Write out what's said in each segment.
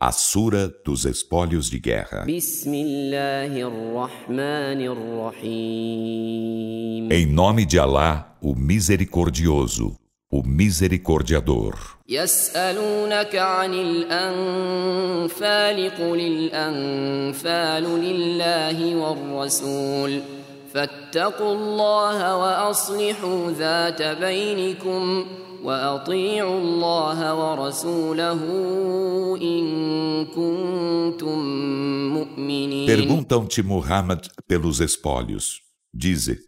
A Sura dos Espólios de Guerra. Em nome de Alá, o Misericordioso, o Misericordiador. يسألونك عن الأنفال قل الأنفال لله والرسول فاتقوا الله وأصلحوا ذات بينكم وأطيعوا الله ورسوله إن كنتم مؤمنين Perguntam-te, Muhammad, pelos espólios. Dize,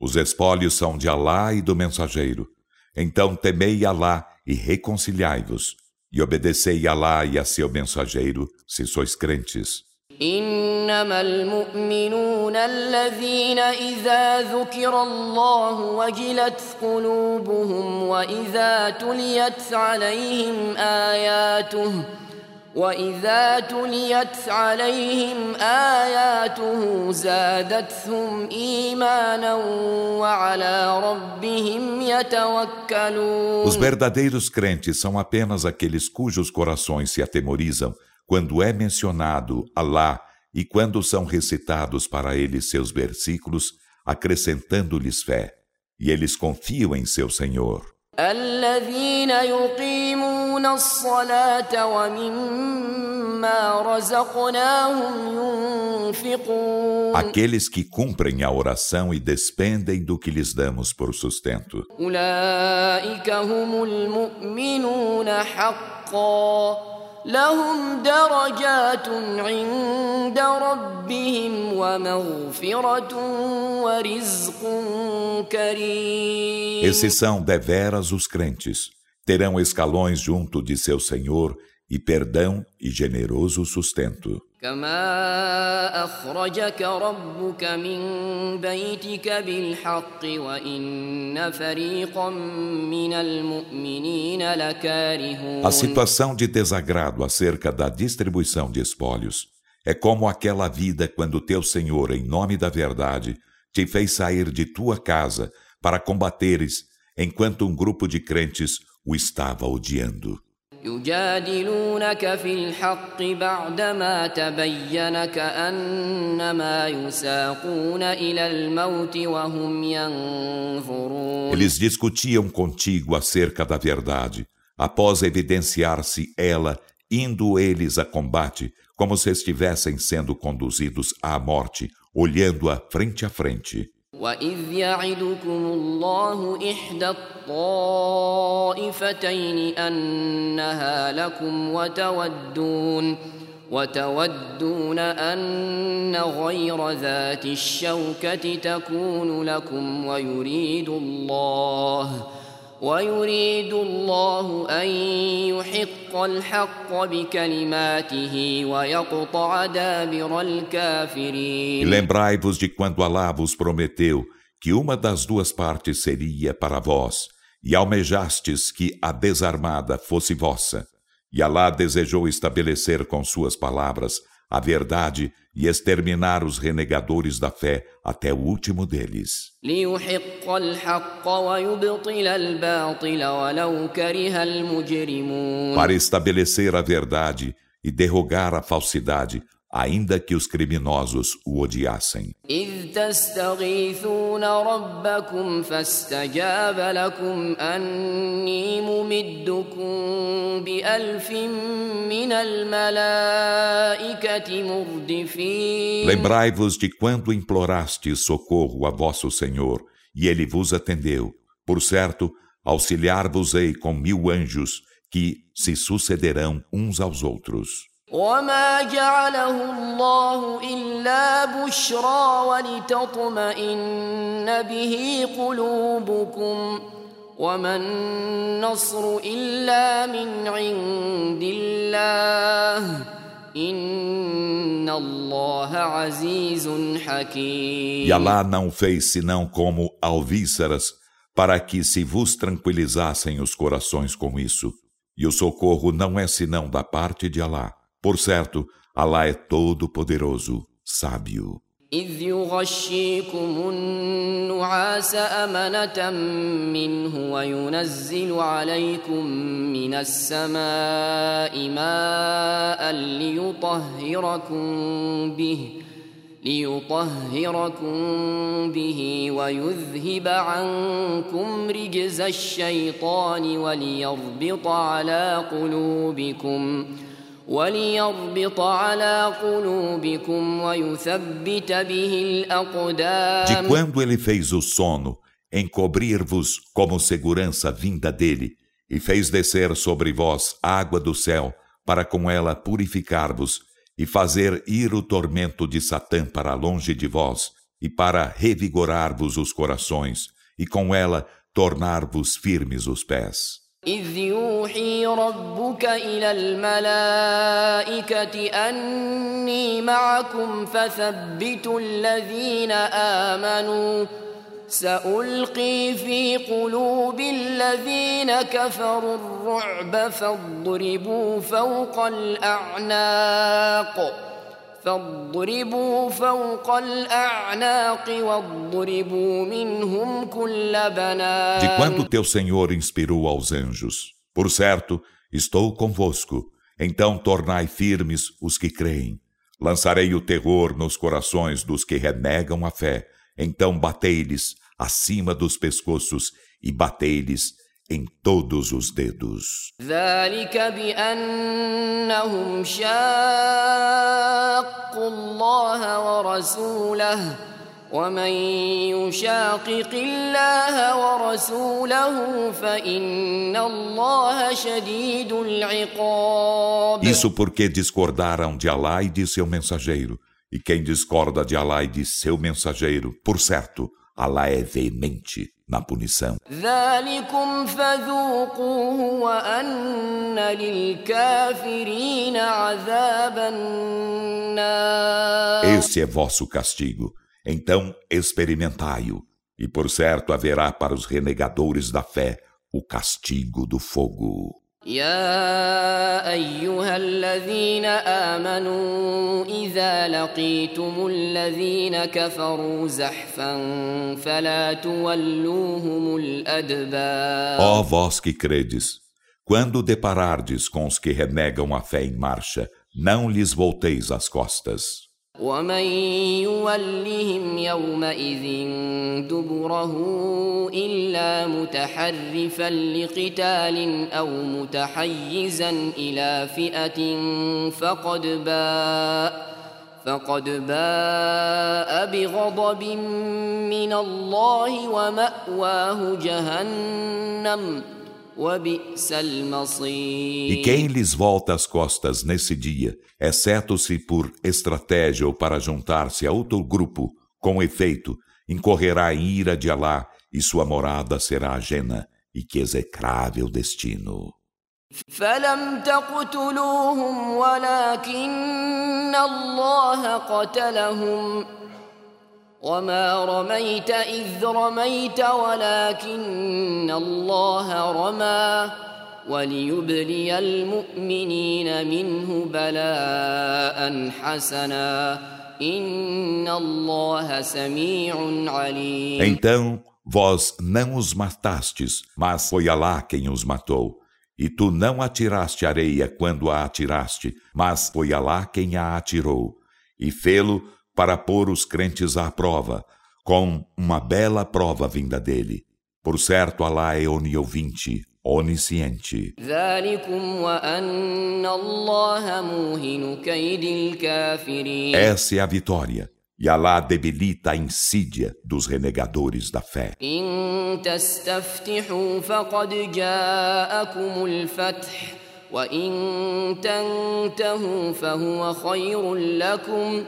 os espólios são de Alá e do mensageiro. Então temei Alá e reconciliai-vos, e obedecei Alá e a seu mensageiro, se sois crentes. إنما المؤمنون الذين إذا ذكر الله وجلت قلوبهم وإذا تليت عليهم آياته وإذا تليت عليهم آياته زادتهم إيمانا وعلى ربهم يتوكلون. Os verdadeiros crentes são apenas aqueles cujos corações se atemorizam quando é mencionado Alá e quando são recitados para eles seus versículos, acrescentando-lhes fé, e eles confiam em seu Senhor. Aqueles que cumprem a oração e despendem do que lhes damos por sustento. أولئك هم المؤمنون حقا لهم درجات عند ربهم ومغفرة ورزق كريم Esses são deveras os crentes. Terão escalões junto de seu Senhor e perdão e generoso sustento. كما أخرجك ربك من بيتك بالحق وإن فريقا من المؤمنين لكارهون A situação de desagrado acerca da distribuição de espólios é como aquela vida quando teu Senhor, em nome da verdade, te fez sair de tua casa para combateres, enquanto um grupo de crentes o estava odiando. يجادلونك في الحق بعدما تبين كأنما يساقون إلى الموت وهم ينظرون Eles discutiam contigo acerca da verdade, após evidenciar-se ela, indo eles a combate, como se estivessem sendo conduzidos à morte, olhando-a frente a frente. وإذ يعدكم الله إحدى الطائفتين أنها لكم وتودون وتودون أن غير ذات الشوكة تكون لكم ويريد الله ويريد الله أن يحق الحق بكلماته ويقطع دابر E الكافرين lembrai-vos de quando Alá vos prometeu que uma das duas partes seria para vós, e almejastes que a desarmada fosse vossa. E Alá desejou estabelecer com suas palavras a verdade e exterminar os renegadores da fé até o último deles. Para estabelecer a verdade e derrogar a falsidade, ainda que os criminosos o odiassem. إذ تستغيثون ربكم فاستجاب لكم أني ممدكم بألف من الملائكة مردفين Lembrai-vos de quando implorastes socorro a vosso Senhor, e ele vos atendeu. Por certo, auxiliar-vos-ei com mil anjos, que se sucederão uns aos outros. وما جعله الله إلا بشرى ولتطمئن به قلوبكم وما النصر إلا من عند الله إن الله عزيز حكيم E Alá não fez senão como alvíceras, para que se vos tranquilizassem os corações com isso. E o socorro não é senão da parte de Alá. Por certo, Alá é todo-poderoso, sábio. إذ يغشيكم النعاس أمنة منه وينزل عليكم من السماء ماء ليطهركم به ليطهركم به ويذهب عنكم رجز الشيطان وليربط على قلوبكم ۖ De quando ele fez o sono, encobrir-vos como segurança vinda dele, e fez descer sobre vós água do céu, para com ela purificar-vos, e fazer ir o tormento de Satã para longe de vós, e para revigorar-vos os corações, e com ela tornar-vos firmes os pés. إذ يوحي ربك إلى الملائكة أني معكم فثبتوا الذين آمنوا. سألقي في قلوب الذين كفروا الرعب فاضربوا فوق الأعناق. فاضربوا فوق الأعناق واضربوا منهم كل بنان De quando teu Senhor inspirou aos anjos, por certo, estou convosco. Então tornai firmes os que creem. Lançarei o terror nos corações dos que renegam a fé. Então batei-lhes acima dos pescoços e batei-lhes em todos os dedos. Isso porque discordaram de Alá e de seu mensageiro. E quem discorda de Alá e de seu mensageiro, por certo, Alá é veemente na punição. Esse é vosso castigo. Então experimentai-o. E por certo haverá para os renegadores da fé o castigo do fogo. يا ايها الذين امنوا اذا لقيتم الذين كفروا زحفا فلا تولوهم الادبار Ó vós que credes quando deparardes com os que renegam a fé em marcha não lhes volteis as costas ومن يولهم يومئذ دبره الا متحرفا لقتال أو متحيزا إلى فئه فقد باء فقد باء بغضب من الله وماواه جهنم E quem lhes volta as costas nesse dia, exceto se por estratégia ou para juntar-se a outro grupo, com efeito, incorrerá em ira de Alá e sua morada será ajena, e que execrável destino. فلم تقتلوهم ولكن الله قتلهم وما رميت إذ رميت ولكن الله رمى وليبلي المؤمنين منه بلاء حسنا إن الله سميع عليم Então vós não os matastes, mas foi Alá quem os matou. E tu não atiraste areia quando a atiraste, mas foi Alá quem a atirou. E fê-lo para pôr os crentes à prova, com uma bela prova vinda dele. Por certo, Alá é oniovinte, onisciente. Essa é a vitória. E Alá debilita a insídia dos renegadores da fé. وإن تنتهوا فهو خير لكم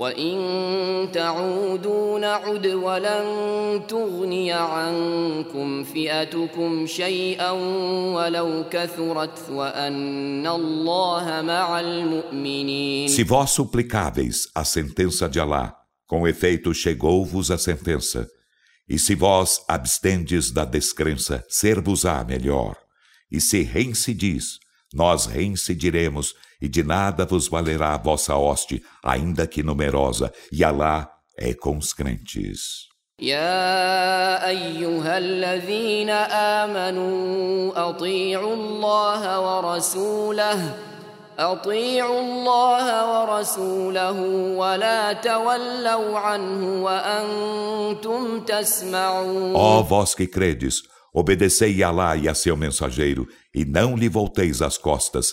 وإن تعودوا نعد ولن تغني عنكم فئتكم شيئا ولو كثرت وأن الله مع المؤمنين Se vós suplicáveis a sentença de Alá, com efeito chegou-vos a sentença. E se vós abstendes da descrença, ser-vos-á melhor. E se reincidis, nós reincidiremos, e de nada vos valerá a vossa hoste, ainda que numerosa, e Alá é com os crentes. يا ايها الذين امنوا اطيعوا الله ورسوله اطيعوا الله ورسوله ولا تولوا عنه وانتم تسمعون Ó vós que credes, obedecei a Allah e a seu mensageiro, e não lhe volteis as costas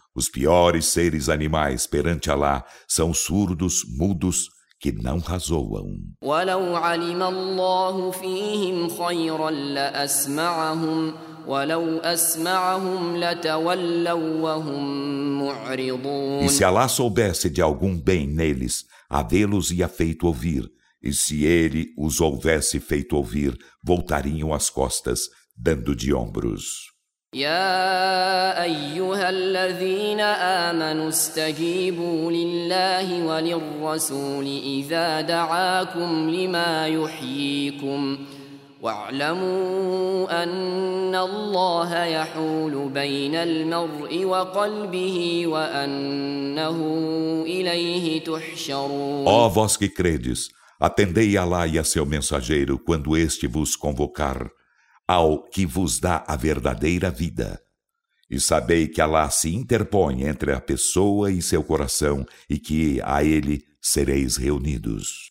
Os piores seres animais perante Alá são surdos, mudos, que não razoam. E se Alá soubesse de algum bem neles, havê-los ia feito ouvir, e se ele os houvesse feito ouvir, voltariam as costas, dando de ombros. يا أيها الذين آمنوا استجيبوا لله وللرسول إذا دعاكم لما يحييكم واعلموا أن الله يحول بين المرء وقلبه وأنه إليه تحشرون. Ó vós que credes, atendei a Alá e a seu mensageiro quando este vos convocar ao que vos dá a verdadeira vida. E sabei que Alá se interpõe entre a pessoa e seu coração e que a ele sereis reunidos.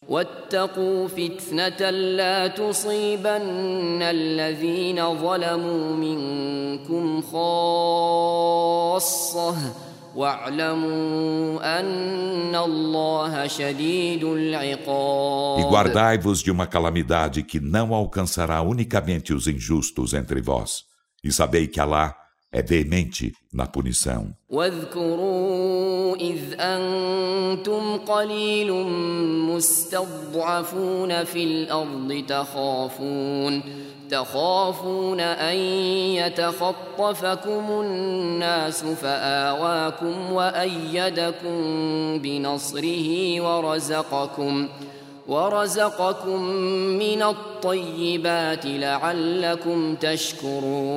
E guardai-vos de uma calamidade que não alcançará unicamente os injustos entre vós, e sabei que Allah é veemente na punição. واذكروا إذ أنتم قليل مستضعفون في الأرض تخافون تخافون أن يتخطفكم الناس فآواكم وأيدكم بنصره ورزقكم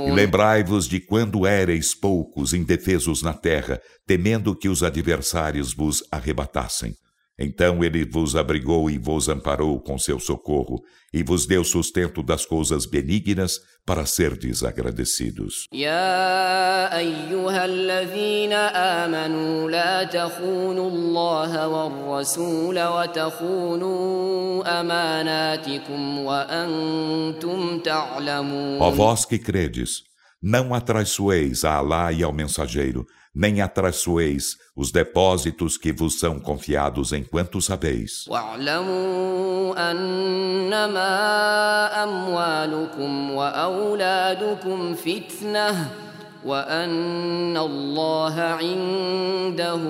E lembrai-vos de quando éreis poucos indefesos na terra, temendo que os adversários vos arrebatassem. Então ele vos abrigou e vos amparou com seu socorro, e vos deu sustento das coisas benignas para serdes agradecidos. Ó vós que credes, não atraiçoeis a Alá e ao mensageiro, nem atraiçoeis os depósitos que vos são confiados enquanto sabeis. واعلموا أنما أموالكم وأولادكم فتنة وأن الله عنده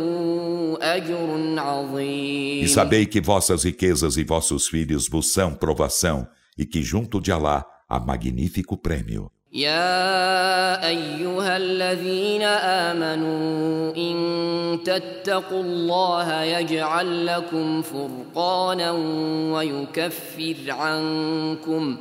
أجر عظيم E sabei que vossas riquezas e vossos filhos vos são provação, e que junto de Alá há magnífico prêmio. يا أيها الذين آمنوا إن تتقوا الله يجعل لكم فرقانا ويكفر عنكم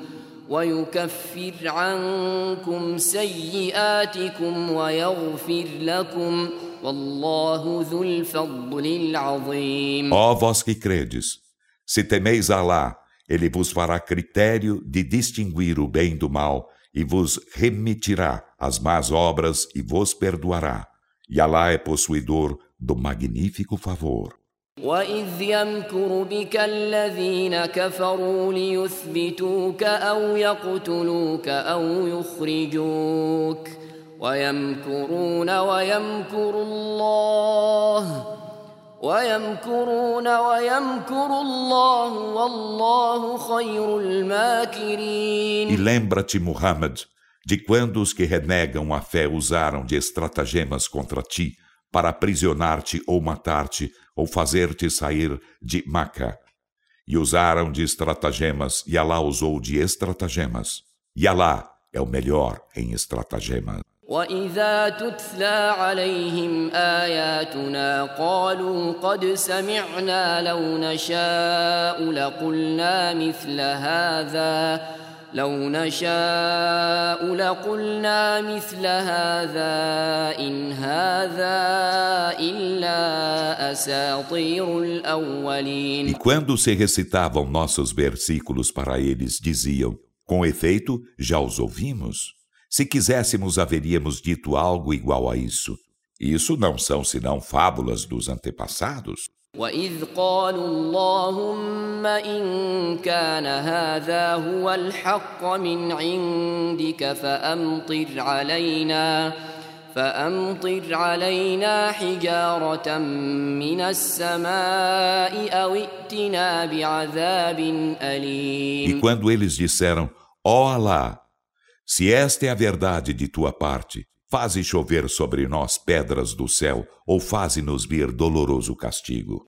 ويكفر عنكم سيئاتكم ويغفر لكم والله ذو الفضل العظيم. Ó vós que credes, se temeis a Alá, ele vos fará critério de distinguir o bem do mal e vos remitirá as más obras e vos perdoará. E Alá é possuidor do magnífico favor. وإذ يمكر بك الذين كفروا ليثبتوك أو يقتلوك أو يخرجوك ويمكرون ويمكر الله ويمكرون ويمكر الله والله خير E الماكرين lembra-te, Muhammad, de quando os que renegam a fé usaram de estratagemas contra ti para aprisionar-te ou matar-te ou fazer-te sair de Maca. E usaram de estratagemas, e Alá usou de estratagemas. E Alá é o melhor em estratagemas. وإذا تتلى عليهم آياتنا قالوا قد سمعنا لو نشاء لقلنا مثل هذا لو نشاء لقلنا مثل هذا إن هذا إلا أساطير الأولين E quando se recitavam nossos versículos para eles, diziam: Com efeito, já os ouvimos. Se quiséssemos, haveríamos dito algo igual a isso. Isso não são senão fábulas dos antepassados. وإذ قالوا اللهم إن كان هذا هو الحق من عندك فأمطر علينا فأمطر علينا حجارة من السماء أو ائتنا بعذاب أليم E quando eles disseram, ó oh Alá, se esta é a verdade de tua parte, faze chover sobre nós pedras do céu ou faze-nos vir doloroso castigo.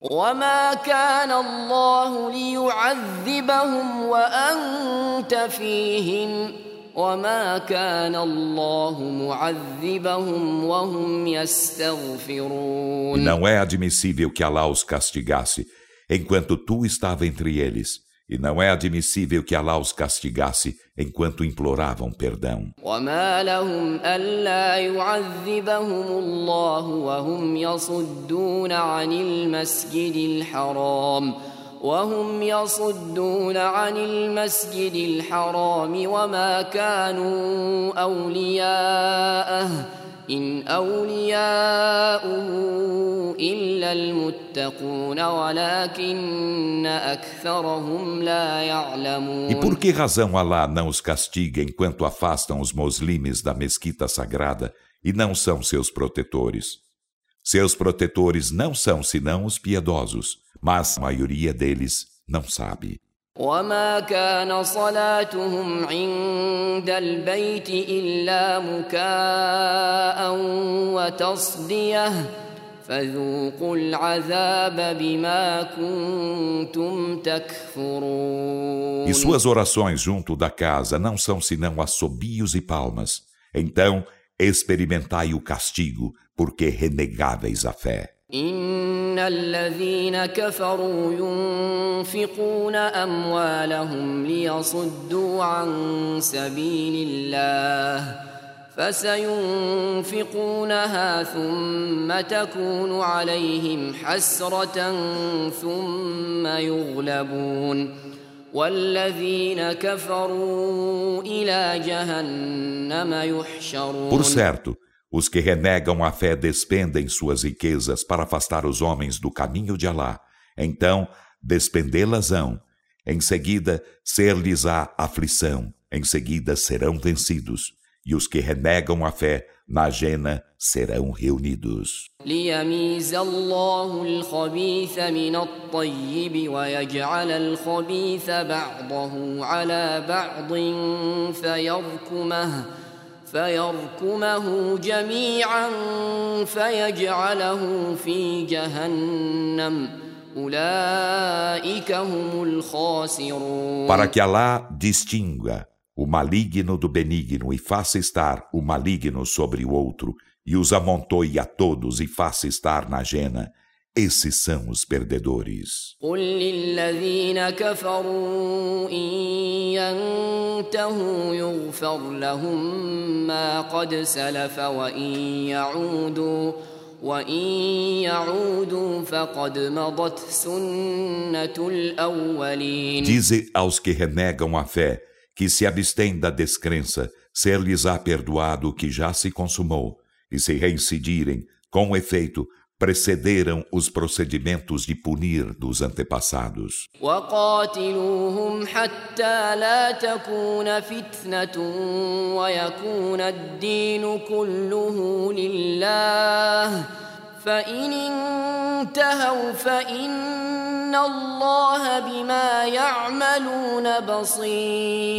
وما كان الله ليعذبهم وأنت فيهم وما كان الله معذبهم وهم E يستغفرون não é admissível que Alá os castigasse enquanto tu estava entre eles, e não é admissível que Alá os castigasse enquanto imploravam perdão. وما لهم ألا يعذبهم الله وهم يصدون عن المسجد الحرام وهم يصدون عن المسجد الحرام وما كانوا أولياءه إن أولياؤه إلا المتقون ولكن أكثرهم لا يعلمون E por que razão Alá não os castiga enquanto afastam os muslimes da mesquita sagrada e não são seus protetores? Seus protetores não são senão os piedosos, mas a maioria deles não sabe. وما كان صلاتهم عند البيت إلا مكاء وتصدية فذوقوا العذاب بما كنتم تكفرون E suas orações junto da casa não são senão assobios e palmas. Então, experimentai o castigo, porque renegáveis a fé. إن الذين كفروا ينفقون أموالهم ليصدوا عن سبيل الله فسينفقونها ثم تكون عليهم حسرة ثم يغلبون والذين كفروا إلى جهنم يحشرون Por certo, os que renegam a fé despendem suas riquezas para afastar os homens do caminho de Alá. Então, despendê-las-ão. Em seguida, ser-lhes-á aflição. Em seguida, serão vencidos. E os que renegam a fé, na jena, serão reunidos. ليميز الله الخبيث من الطيب ويجعل الخبيث بعضه على بعض فيركمه فيركمه جميعا فيجعله في جهنم أولئك هم الخاسرون Para que Alá distinga o maligno do benigno e faça estar o maligno sobre o outro, e os amontoe a todos e faça estar na jena. Esses são os perdedores. قل للذين كفروا إن ينتهوا يغفر لهم ما قد سلف وإن يعودوا وإن يعودوا فقد مضت سنة الأولين Dize aos que renegam a fé que se abstêm da descrença, ser-lhes-á perdoado o que já se consumou, e se reincidirem, com efeito, precederam os procedimentos de punir dos antepassados.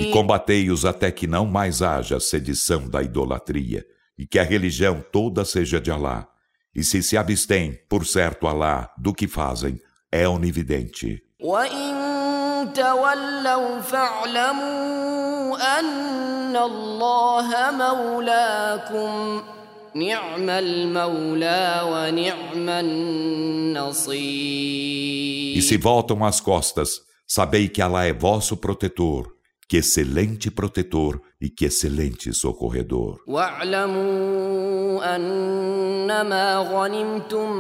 E combatei-os até que não mais haja sedição da idolatria, e que a religião toda seja de Allah. E se se abstém, por certo Alá, do que fazem, é onividente. E se voltam as costas, sabei que Alá é vosso protetor. Que excelente protetor e que excelente socorredor. واعلموا أنما غنمتم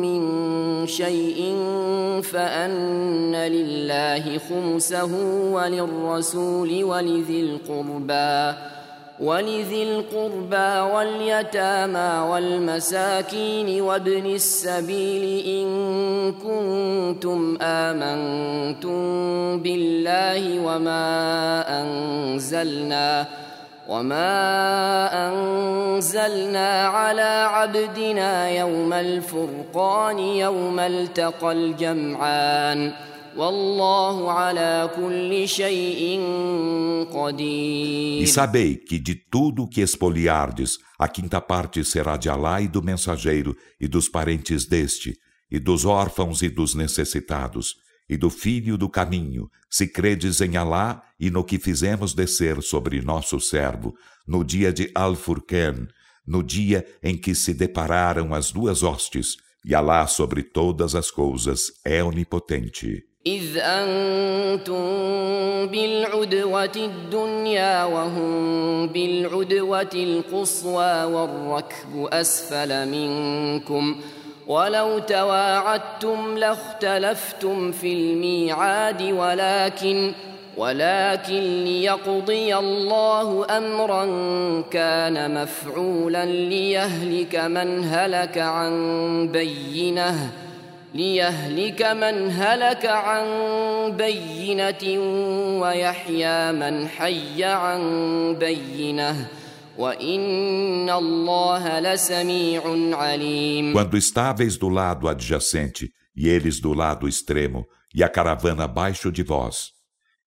من شيء فأن لله خمسه وللرسول ولذي القربى ولذي القربى واليتامى والمساكين وابن السبيل إن كنتم آمنتم بالله وما أنزلنا وما أنزلنا على عبدنا يوم الفرقان يوم التقى الجمعان E sabei que de tudo o que espoliardes a quinta parte será de Alá e do mensageiro, e dos parentes deste, e dos órfãos e dos necessitados, e do filho do caminho, se credes em Alá e no que fizemos descer sobre nosso servo, no dia de Al-Furqan, no dia em que se depararam as duas hostes, e Alá sobre todas as coisas é onipotente. إذ أنتم بالعدوة الدنيا وهم بالعدوة القصوى والركب أسفل منكم ولو تواعدتم لاختلفتم في الميعاد ولكن ولكن ليقضي الله أمرا كان مفعولا ليهلك من هلك عن بينة ليهلك من هلك عن بينة ويحيى من حي عن بينة وإن الله لسميع عليم Quando estáveis do lado adjacente e eles do lado extremo, e a caravana abaixo de vós,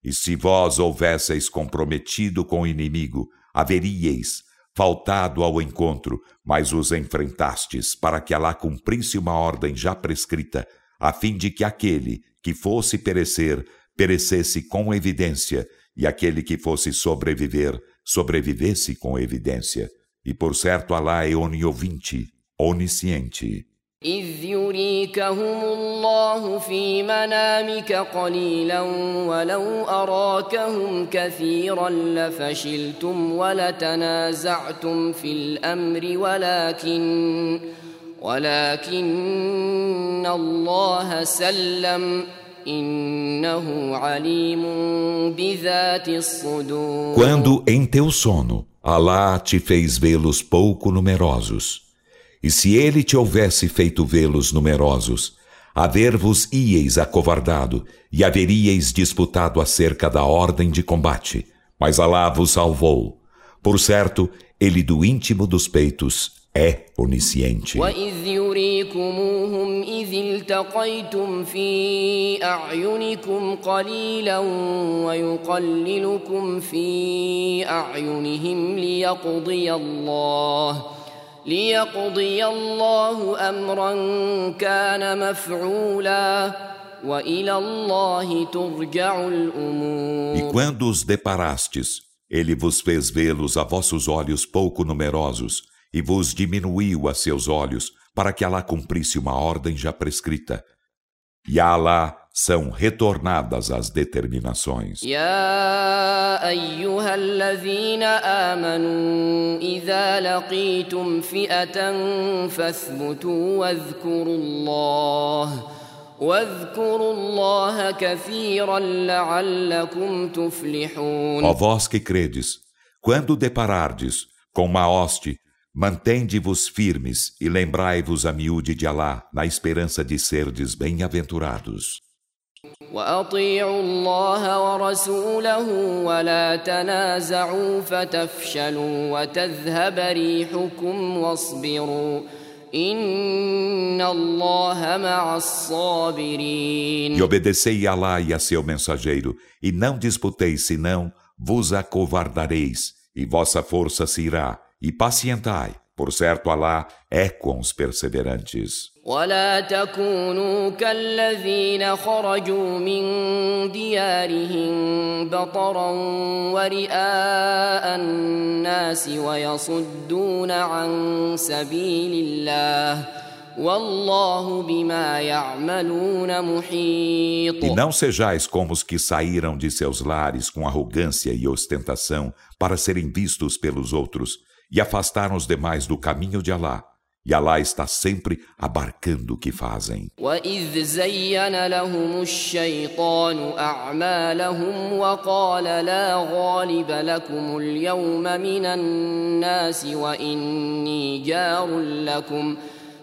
e se vós houvesseis comprometido com o inimigo, haveríeis faltado ao encontro, mas os enfrentastes para que Alá cumprisse uma ordem já prescrita, a fim de que aquele que fosse perecer, perecesse com evidência, e aquele que fosse sobreviver, sobrevivesse com evidência. E por certo Alá é oniovinte, onisciente. إذ يريكهم الله في منامك قليلا ولو أراكهم كثيرا لفشلتم ولتنازعتم في الأمر ولكن ولكن الله سلم إنه عليم بذات الصدور. Quando em teu sono Alá te fez vê-los pouco numerosos, e se ele te houvesse feito vê-los numerosos, haver-vos ieis acovardado e haveríeis disputado acerca da ordem de combate, mas Alá vos salvou. Por certo, ele do íntimo dos peitos é onisciente. وإذ يريكموهم إذ التقيتم في أعينكم قليلا ويقللكم في أعينهم ليقضي الله ليقضي الله أمرا كان مفعولا وإلى الله ترجع E الأمور quando os deparastes, ele vos fez vê-los a vossos olhos pouco numerosos, e vos diminuiu a seus olhos, para que Alá cumprisse uma ordem já prescrita. E a Alá são retornadas as determinações. يا أيها الذين آمنوا إذا لقيتم فئة فاثبتوا واذكروا الله واذكروا الله كثيرا لعلكم تفلحون Ó vós que credes, quando deparardes com uma hoste, mantende-vos firmes e lembrai-vos a miúde de Alá, na esperança de serdes bem-aventurados. وأطيعوا الله ورسوله ولا تنازعوا فتفشلوا وتذهب ريحكم واصبروا إن الله مع الصابرين E obedecei a Alá e a seu mensageiro, e não disputeis, senão vos acovardareis, e vossa força se irá, e pacientai. Por certo, Alá é com os perseverantes. ولا تكونوا كالذين خرجوا من ديارهم بطرا ورئاء الناس ويصدون عن سبيل الله والله بما يعملون محيط E não sejais como os que saíram de seus lares com arrogância e ostentação para serem vistos pelos outros e afastaram os demais do caminho de Alá. E Alá está sempre abarcando o que fazem.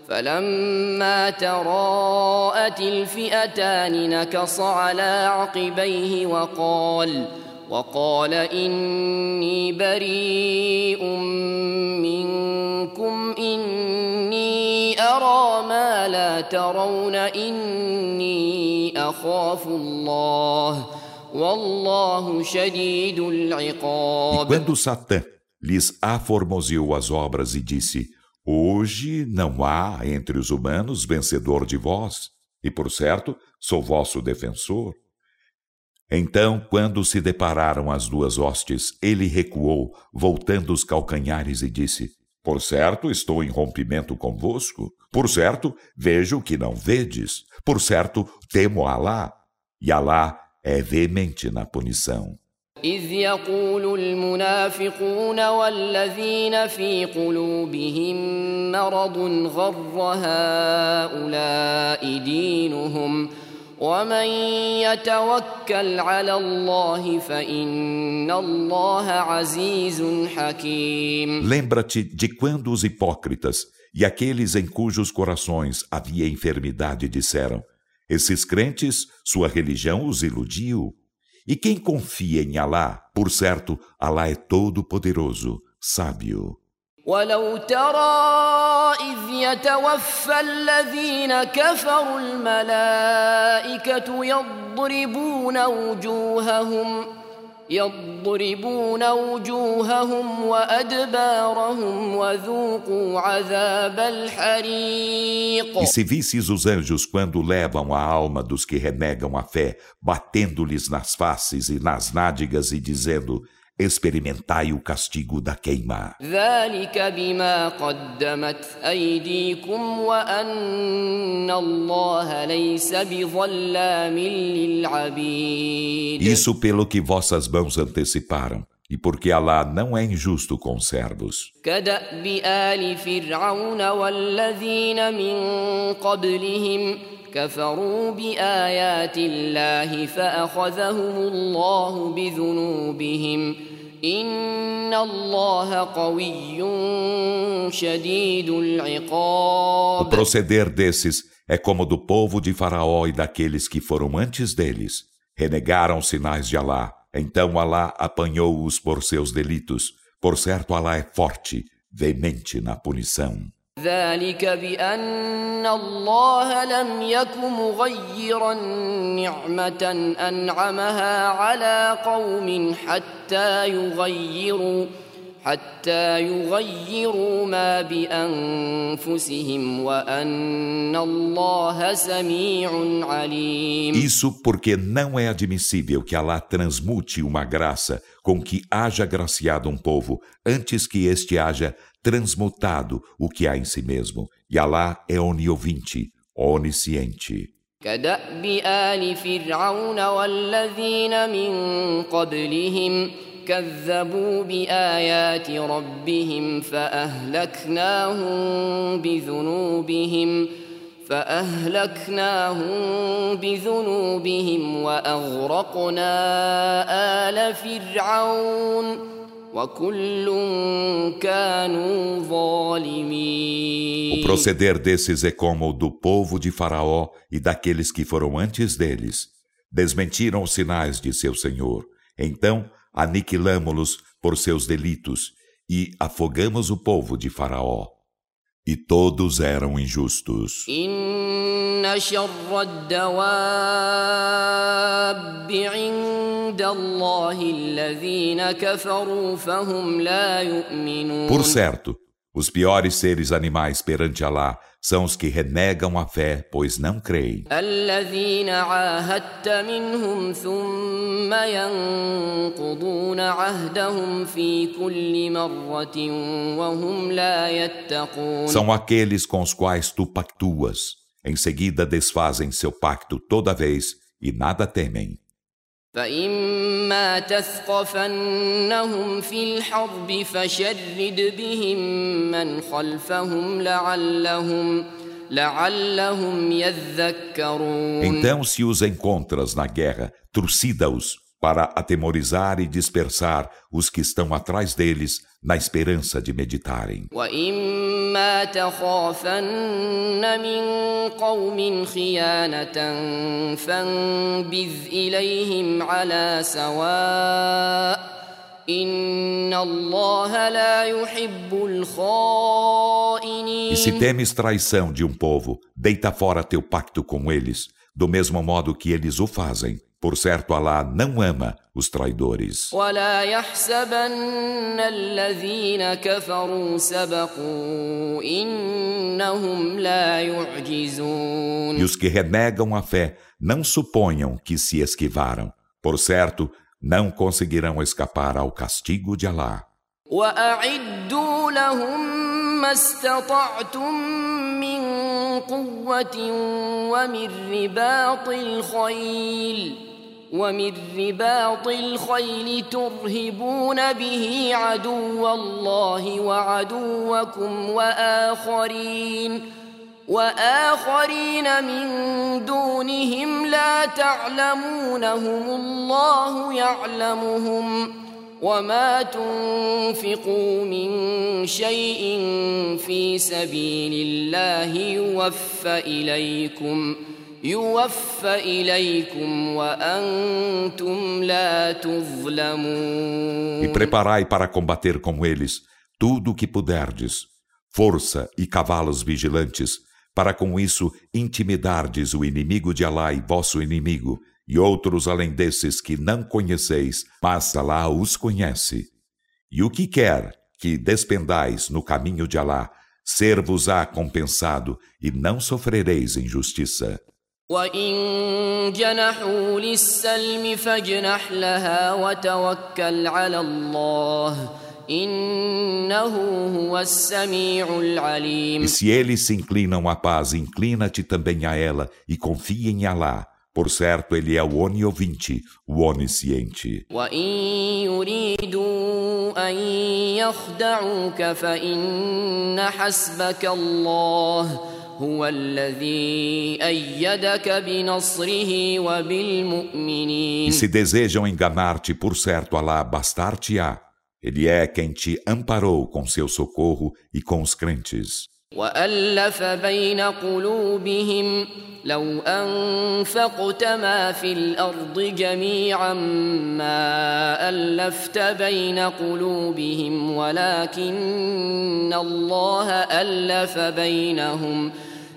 فلما تراءت الفئتان نكص على عقبيه وقال وقال إني بريء منكم إني أرى ما لا ترون إني أخاف الله والله شديد E العقاب quando Satã lhes aformoseou as obras e disse: Hoje não há entre os humanos vencedor de vós, e por certo sou vosso defensor. Então, quando se depararam as duas hostes, ele recuou, voltando os calcanhares e disse: Por certo, estou em rompimento convosco. Por certo, vejo que não vedes. Por certo, temo Alá. E Alá é veemente na punição. إذ يقول المنافقون والذين في قلوبهم مرض غر هؤلاء دينهم ومن يتوكل على الله فإن الله عزيز حكيم Lembra-te de quando os hipócritas e aqueles em cujos corações havia enfermidade disseram: Esses crentes, sua religião os iludiu. E quem confia em Alá, por certo, Alá é todo-poderoso, sábio. ولو ترى إذ يتوفى الذين كفروا الملائكة يضربون وجوههم يضربون وجوههم وأدبارهم وذوقوا عذاب الحريق E se visses os anjos quando levam a alma dos que renegam a fé, batendo-lhes nas faces e nas nádegas e dizendo: Experimentai o castigo da queima. ذلك بما قدمت أيديكم وأن الله ليس بظلام للعبيد Isso pelo que vossas mãos anteciparam, e porque Alá não é injusto com os servos. كدأب آل فرعون والذين من قبلهم كفروا بآيات الله فأخذهم الله بذنوبهم إن الله قوي شديد O العقاب proceder desses é como do povo de Faraó e daqueles que foram antes deles. Renegaram os sinais de Alá. Então Alá apanhou-os por seus delitos. Por certo, Alá é forte, veemente na punição. ذلك بأن الله لم يك مغيرا نعمة أنعمها على قوم حتى يغيروا. حتى يغيروا ما بأنفسهم وأن الله سميع عليم Isso porque não é admissível que Alá transmute uma graça com que haja agraciado um povo antes que este haja transmutado o que há em si mesmo. E Alá é oniovinte, onisciente. كدأب آل فرعون والذين من قبلهم كذبوا بآيات ربهم فأهلكناهم بذنوبهم فأهلكناهم بذنوبهم وأغرقنا آل فرعون وكل كانوا O ظالمين proceder desses é como o do povo de Faraó e daqueles que foram antes deles. Desmentiram os sinais de seu Senhor. Então aniquilamo-los por seus delitos e afogamos o povo de Faraó. E todos eram injustos. Por certo, os piores seres animais perante Alá são os que renegam a fé, pois não creem. São aqueles com os quais tu pactuas. Em seguida desfazem seu pacto toda vez e nada temem. فإما تثقفنهم في الحرب فشرد بهم من خلفهم لعلهم لعلهم يذكرون Então, se os encontras na guerra, trucida-os para atemorizar e dispersar os que estão atrás deles, na esperança de meditarem. وإما تخافن من قوم خيانة فانبذ إليهم على سواء إن الله لا يحب الخائنين E se temes traição de um povo, deita fora teu pacto com eles, do mesmo modo que eles o fazem. Por certo, Alá não ama os traidores. ولا يحسبن الذين كفروا سبقوا إنهم لا يعجزون E os que renegam a fé não suponham que se esquivaram. Por certo, não conseguirão escapar ao castigo de Alá. وأعدوا لهم ما استطعتم من قوة ومن رباط الخيل ومن رباط الخيل ترهبون به عدو الله وعدوكم وآخرين وآخرين من دونهم لا تعلمونهم الله يعلمهم. وما تنفقوا من شيء في سبيل الله يوفى إليكم. يوفى إليكم وأنتم لا E تظلمون preparai para combater com eles tudo o que puderdes, força e cavalos vigilantes, para com isso intimidardes o inimigo de Alá e vosso inimigo, e outros além desses que não conheceis, mas Alá os conhece. E o que quer que despendais no caminho de Alá, ser-vos-á compensado, e não sofrereis injustiça. وإن جنحوا للسلم فاجنح لها وتوكل على الله إنه هو السميع العليم E se eles se inclinam à paz, inclina-te também a ela e confia em Alá. Por certo, ele é o oniovinte, o onisciente. وإن e se desejam enganar-te, por certo, Alá bastar-te-á. Ele é quem te amparou com seu socorro e com os crentes. وألف بين قلوبهم لو أنفقت ما في الأرض جميعا ما ألفت بين قلوبهم ولكن الله ألف بينهم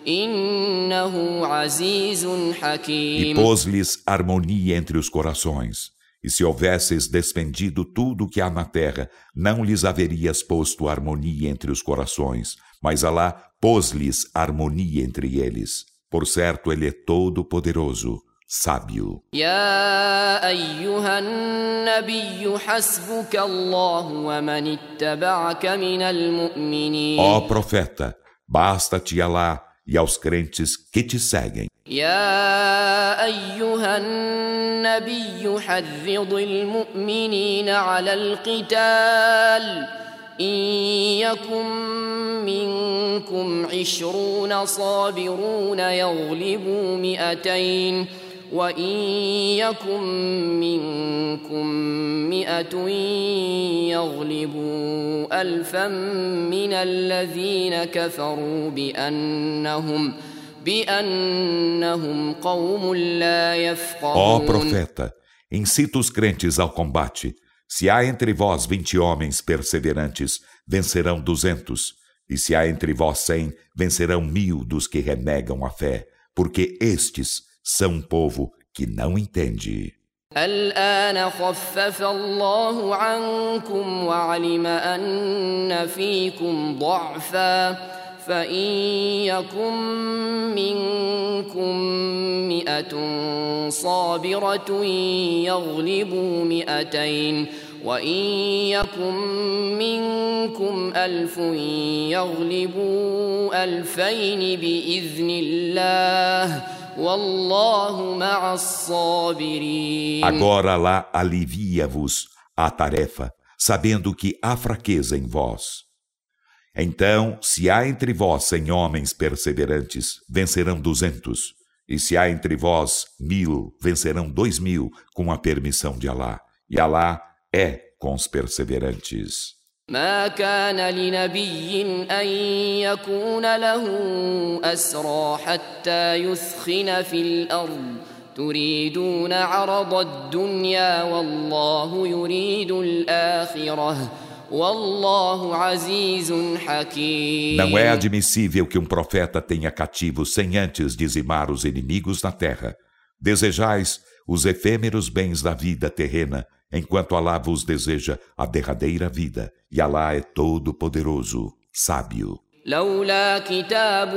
إنه عزيز E حكيم pôs-lhes harmonia entre os corações. E se houvesses despendido tudo o que há na terra, não lhes haverias posto harmonia entre os corações, mas Alá pôs-lhes harmonia entre eles. Por certo, Ele é todo-poderoso, sábio. Ya ayyuhan hasbuka wa man ittaba'aka minal mu'minin. Ó profeta, basta-te Alá e aos crentes que te seguem. يا أيها النبي المؤمنين على القتال إن يكن منكم عشرون صابرون يغلبوا مئتين وإن يكن منكم مئة يغلبوا ألفا من الذين كفروا بأنهم بأنهم قوم لا Ó يفقهون profeta, incita os crentes ao combate. Se há entre vós vinte homens perseverantes, vencerão duzentos. E se há entre vós cem, vencerão mil dos que renegam a fé, porque estes são um povo que não entende. الآن خفف الله عنكم وعلم أن فيكم ضعفا فإن يكن منكم مئة صابرة يغلبوا مئتين وإن يكن منكم ألف يغلبوا ألفين بإذن الله Agora lá alivia-vos a tarefa, sabendo que há fraqueza em vós. Então, se há entre vós cem homens perseverantes, vencerão duzentos. E se há entre vós mil, vencerão dois mil, com a permissão de Alá. E Alá é com os perseverantes. ما كان لنبي ان يكون له اسرى حتى يثخن في الارض تريدون عرض الدنيا والله يريد الاخره والله عزيز حكيم Não é admissível que um profeta tenha cativos sem antes dizimar os inimigos na terra. Desejais os efêmeros bens da vida terrena enquanto Alá vos deseja a derradeira vida, e Alá é todo-poderoso, sábio. لولا كتاب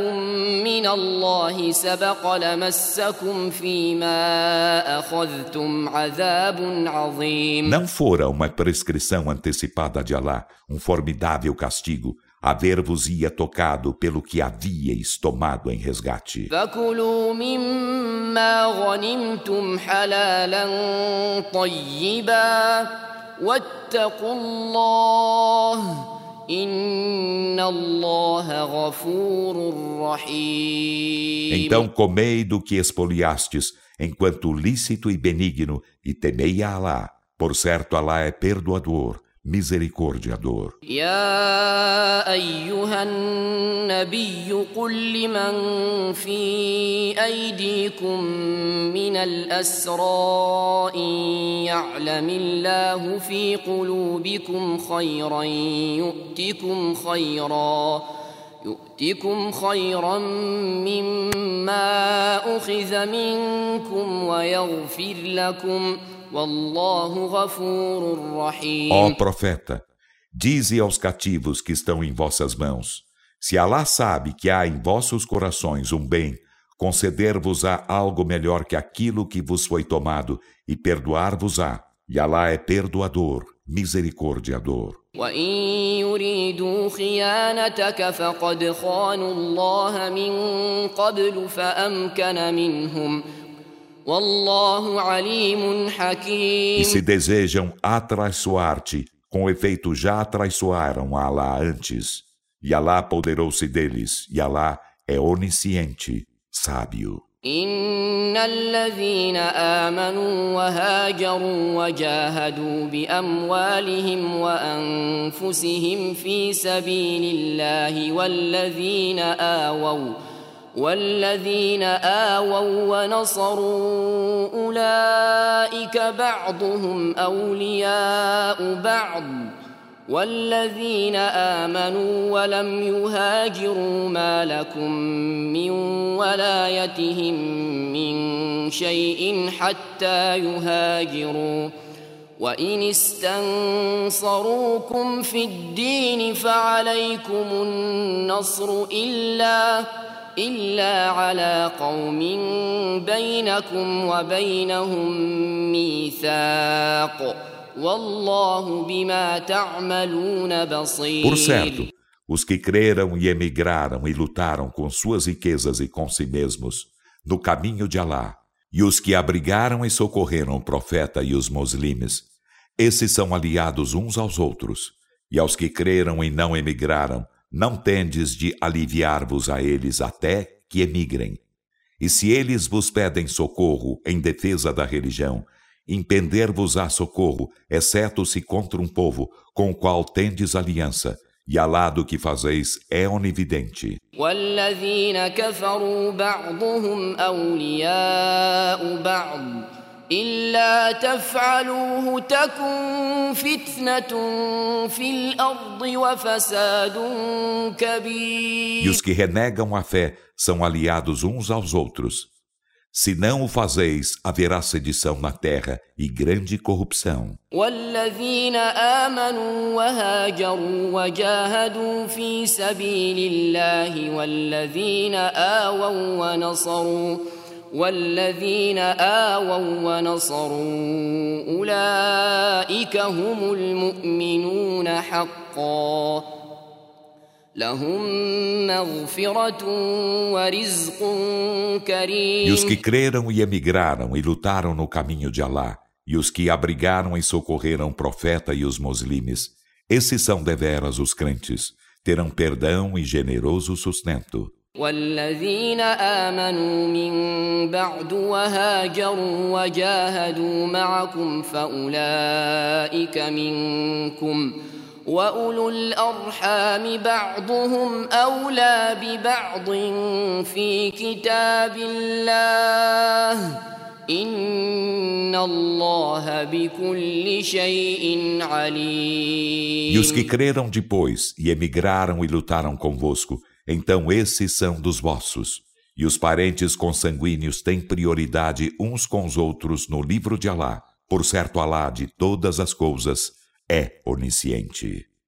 من الله سبق لمسكم فيما أخذتم عذاب عظيم Não fora uma prescrição antecipada de Alá, um formidável castigo, haver-vos-ia tocado pelo que havíeis tomado em resgate. Então comei do que espoliastes, enquanto lícito e benigno, e temei a Alá. Por certo, Alá é perdoador. Misericordiador. يا أيها النبي قل لمن في أيديكم من الأسرى إن يعلم الله في قلوبكم خيرا يؤتكم خيرا يؤتكم خيرا مما أخذ منكم ويغفر لكم ۖ Ó profeta, dize aos cativos que estão em vossas mãos: se Alá sabe que há em vossos corações um bem, conceder-vos-á algo melhor que aquilo que vos foi tomado e perdoar-vos-á. E Alá é perdoador, misericordiador. وإن e se desejam atraiçoar-te, com efeito já atraiçoaram Alá antes. E Alá poderou-se deles, e Alá é onisciente, sábio. إن الذين آمنوا وهاجروا وجاهدوا بأموالهم وأنفسهم في سبيل الله والذين آووا والذين آووا ونصروا أولئك بعضهم أولياء بعض والذين آمنوا ولم يهاجروا ما لكم من ولايتهم من شيء حتى يهاجروا وإن استنصروكم في الدين فعليكم النصر إلا إلا على قوم بينكم وبينهم ميثاق والله بما تعملون بصير Por certo, os que creram e emigraram e lutaram com suas riquezas e com si mesmos no caminho de Alá, e os que abrigaram e socorreram o profeta e os muslimes, esses são aliados uns aos outros, e aos que creram e não emigraram, não tendes de aliviar-vos a eles até que emigrem. E se eles vos pedem socorro em defesa da religião, impender-vos-á socorro, exceto se contra um povo com o qual tendes aliança, e Alá do que fazeis é onividente. والذين كفروا بعضهم أولياء بعض إلا تفعلوه تكن فتنة في الأرض وفساد كبير E os que renegam a fé são aliados uns aos outros. Se não o fazeis, haverá sedição na terra e grande corrupção. والذين آمنوا وهاجروا وجاهدوا في سبيل الله والذين آووا ونصروا والذين آووا ونصروا أولئك هم المؤمنون حقاً E os que creram e emigraram e lutaram no caminho de Alá, e os que abrigaram e socorreram o profeta e os muslimes, esses são deveras os crentes, terão perdão e generoso sustento. والذين آمنوا من بعد وهاجروا وجاهدوا معكم فأولئك منكم وأولو الأرحام بعضهم أولى ببعض في كتاب الله إن الله بكل شيء عليم. E os que creram depois e emigraram e lutaram convosco, então esses são dos vossos. E os parentes consanguíneos têm prioridade uns com os outros no livro de Alá. Por certo, Alá de todas as coisas é onisciente.